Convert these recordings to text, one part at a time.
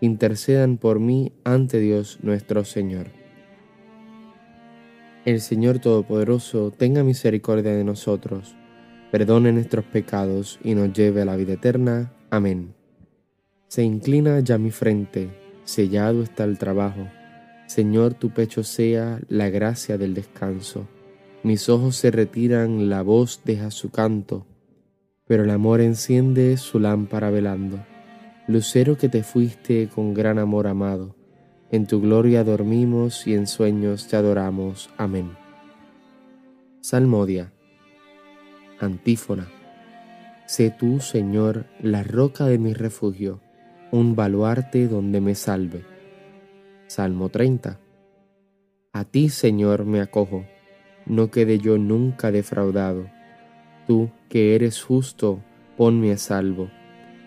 intercedan por mí ante Dios nuestro Señor. El Señor Todopoderoso tenga misericordia de nosotros, perdone nuestros pecados y nos lleve a la vida eterna. Amén. Se inclina ya mi frente, sellado está el trabajo. Señor, tu pecho sea la gracia del descanso. Mis ojos se retiran, la voz deja su canto, pero el amor enciende su lámpara velando. Lucero que te fuiste con gran amor amado, en tu gloria dormimos y en sueños te adoramos. Amén. Salmodia. Antífona. Sé tú, Señor, la roca de mi refugio, un baluarte donde me salve. Salmo 30. A ti, Señor, me acojo, no quede yo nunca defraudado. Tú, que eres justo, ponme a salvo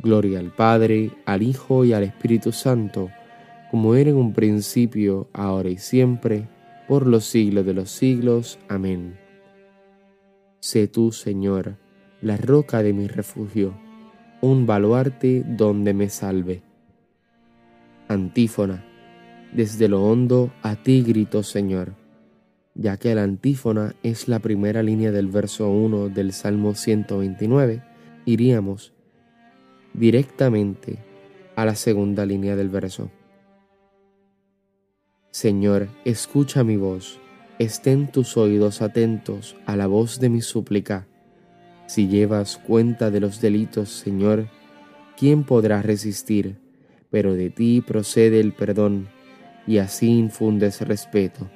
Gloria al Padre, al Hijo y al Espíritu Santo, como era en un principio, ahora y siempre, por los siglos de los siglos. Amén. Sé tú, Señor, la roca de mi refugio, un baluarte donde me salve. Antífona. Desde lo hondo a ti grito, Señor, ya que la antífona es la primera línea del verso 1 del Salmo 129, iríamos directamente a la segunda línea del verso. Señor, escucha mi voz, estén tus oídos atentos a la voz de mi súplica. Si llevas cuenta de los delitos, Señor, ¿quién podrá resistir? Pero de ti procede el perdón, y así infundes respeto.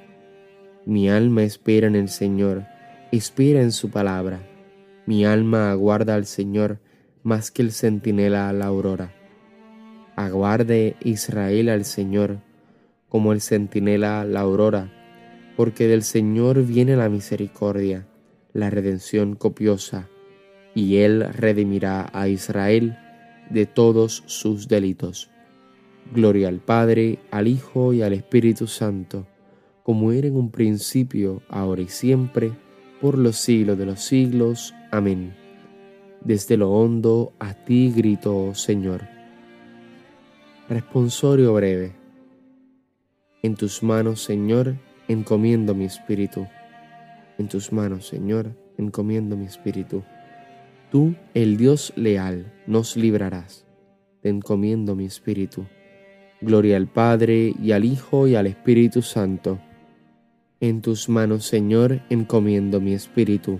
Mi alma espera en el Señor, espera en su palabra. Mi alma aguarda al Señor, más que el centinela a la aurora. Aguarde Israel al Señor, como el centinela a la aurora, porque del Señor viene la misericordia, la redención copiosa, y Él redimirá a Israel de todos sus delitos. Gloria al Padre, al Hijo y al Espíritu Santo, como era en un principio, ahora y siempre, por los siglos de los siglos. Amén. Desde lo hondo a ti grito, Señor. Responsorio breve. En tus manos, Señor, encomiendo mi espíritu. En tus manos, Señor, encomiendo mi espíritu. Tú, el Dios leal, nos librarás. Te encomiendo mi espíritu. Gloria al Padre y al Hijo y al Espíritu Santo. En tus manos, Señor, encomiendo mi espíritu.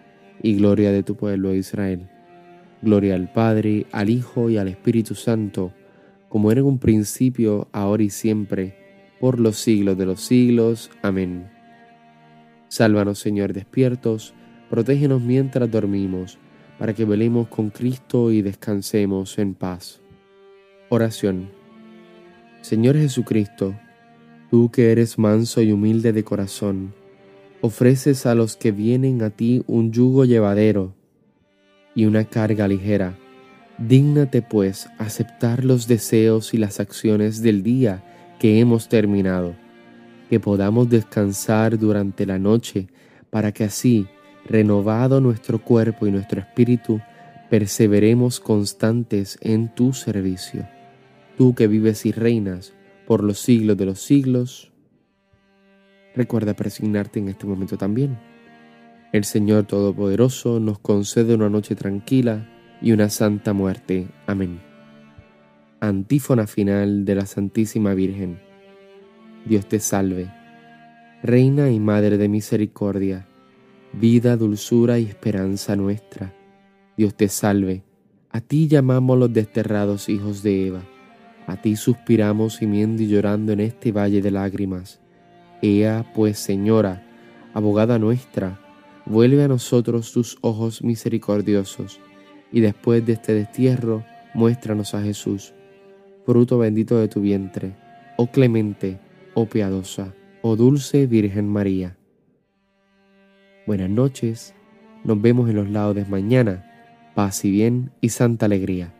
y gloria de tu pueblo Israel. Gloria al Padre, al Hijo y al Espíritu Santo, como era en un principio, ahora y siempre, por los siglos de los siglos. Amén. Sálvanos, Señor, despiertos, protégenos mientras dormimos, para que velemos con Cristo y descansemos en paz. Oración. Señor Jesucristo, tú que eres manso y humilde de corazón, ofreces a los que vienen a ti un yugo llevadero y una carga ligera. Dígnate pues aceptar los deseos y las acciones del día que hemos terminado que podamos descansar durante la noche, para que así, renovado nuestro cuerpo y nuestro espíritu, perseveremos constantes en tu servicio. Tú que vives y reinas por los siglos de los siglos, recuerda presignarte en este momento también. El Señor Todopoderoso nos concede una noche tranquila y una santa muerte. Amén. Antífona final de la Santísima Virgen. Dios te salve, Reina y Madre de Misericordia, vida, dulzura y esperanza nuestra. Dios te salve, a ti llamamos los desterrados hijos de Eva, a ti suspiramos gimiendo y llorando en este valle de lágrimas. Ea, pues, Señora, abogada nuestra, vuelve a nosotros tus ojos misericordiosos, y después de este destierro, muéstranos a Jesús, fruto bendito de tu vientre, oh clemente, oh piadosa, oh dulce Virgen María. Buenas noches, nos vemos en los laudes mañana, paz y bien y santa alegría.